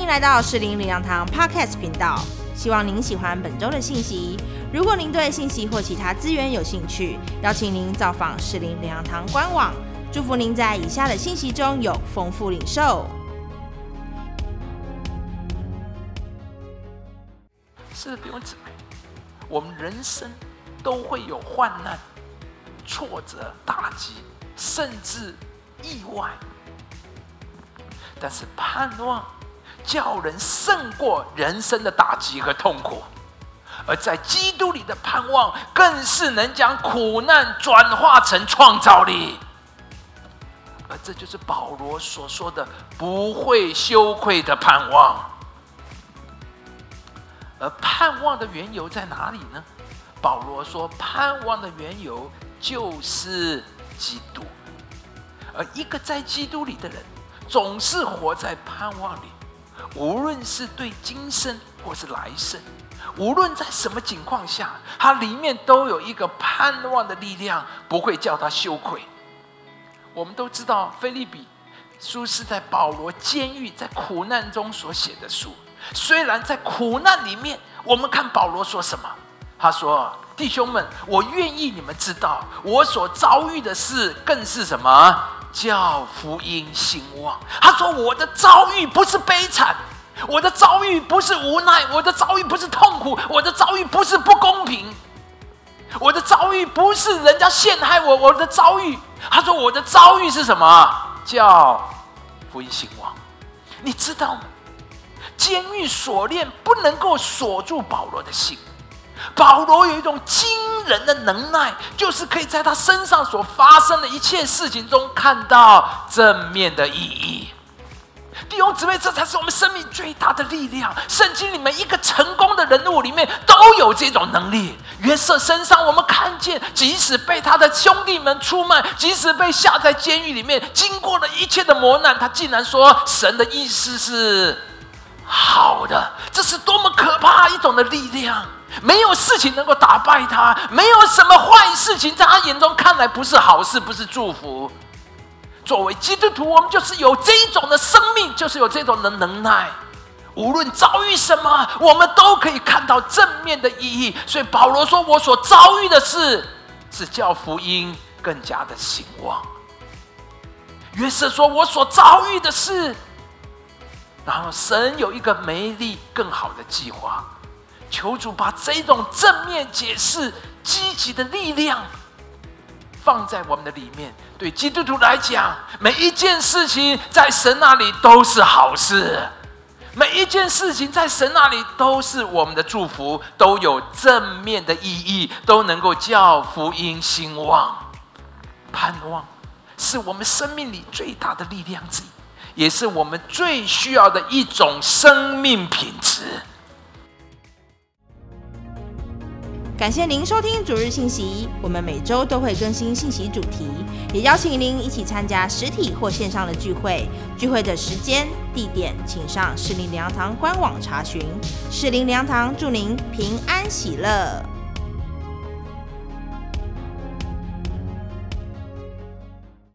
迎来到适龄领养堂 Podcast 频道，希望您喜欢本周的信息。如果您对信息或其他资源有兴趣，邀请您造访适龄领养堂官网。祝福您在以下的信息中有丰富领受。是的，弟兄姊妹，我们人生都会有患难、挫折、打击，甚至意外。但是盼望叫人胜过人生的打击和痛苦，而在基督里的盼望，更是能将苦难转化成创造力。而这就是保罗所说的不会羞愧的盼望。而盼望的缘由在哪里呢？保罗说，盼望的缘由就是基督。而一个在基督里的人，总是活在盼望里，无论是对今生或是来生，无论在什么情况下，他里面都有一个盼望的力量，不会叫他羞愧。我们都知道，腓立比书是在保罗监狱、在苦难中所写的书。虽然在苦难里面，我们看保罗说什么？他说：“弟兄们，我愿意你们知道，我所遭遇的事更是什么？叫福音兴旺。”他说：“我的遭遇不是悲惨，我的遭遇不是无奈，我的遭遇不是痛苦，我的遭遇不是不公平。”我的遭遇不是人家陷害我，我的遭遇，他说我的遭遇是什么？叫福音兴旺。你知道吗？监狱锁链不能够锁住保罗的心。保罗有一种惊人的能耐，就是可以在他身上所发生的一切事情中看到正面的意义。弟兄姊妹，这才是我们生命最大的力量。圣经里面一个成功的人物里面都有这种能力。约瑟身上，我们看见，即使被他的兄弟们出卖，即使被下在监狱里面，经过了一切的磨难，他竟然说神的意思是好的。这是多么可怕一种的力量！没有事情能够打败他，没有什么坏事情在他眼中看来不是好事，不是祝福。作为基督徒，我们就是有这一种的生命，就是有这种的能耐。无论遭遇什么，我们都可以看到正面的意义。所以保罗说：“我所遭遇的事，是叫福音更加的兴旺。”约瑟说：“我所遭遇的事，然后神有一个美丽更好的计划。”求主把这种正面解释、积极的力量。放在我们的里面，对基督徒来讲，每一件事情在神那里都是好事，每一件事情在神那里都是我们的祝福，都有正面的意义，都能够叫福音兴旺。盼望是我们生命里最大的力量之一，也是我们最需要的一种生命品质。感谢您收听主日信息，我们每周都会更新信息主题，也邀请您一起参加实体或线上的聚会。聚会的时间、地点，请上适龄领养堂官网查询。适龄领养堂祝您平安喜乐。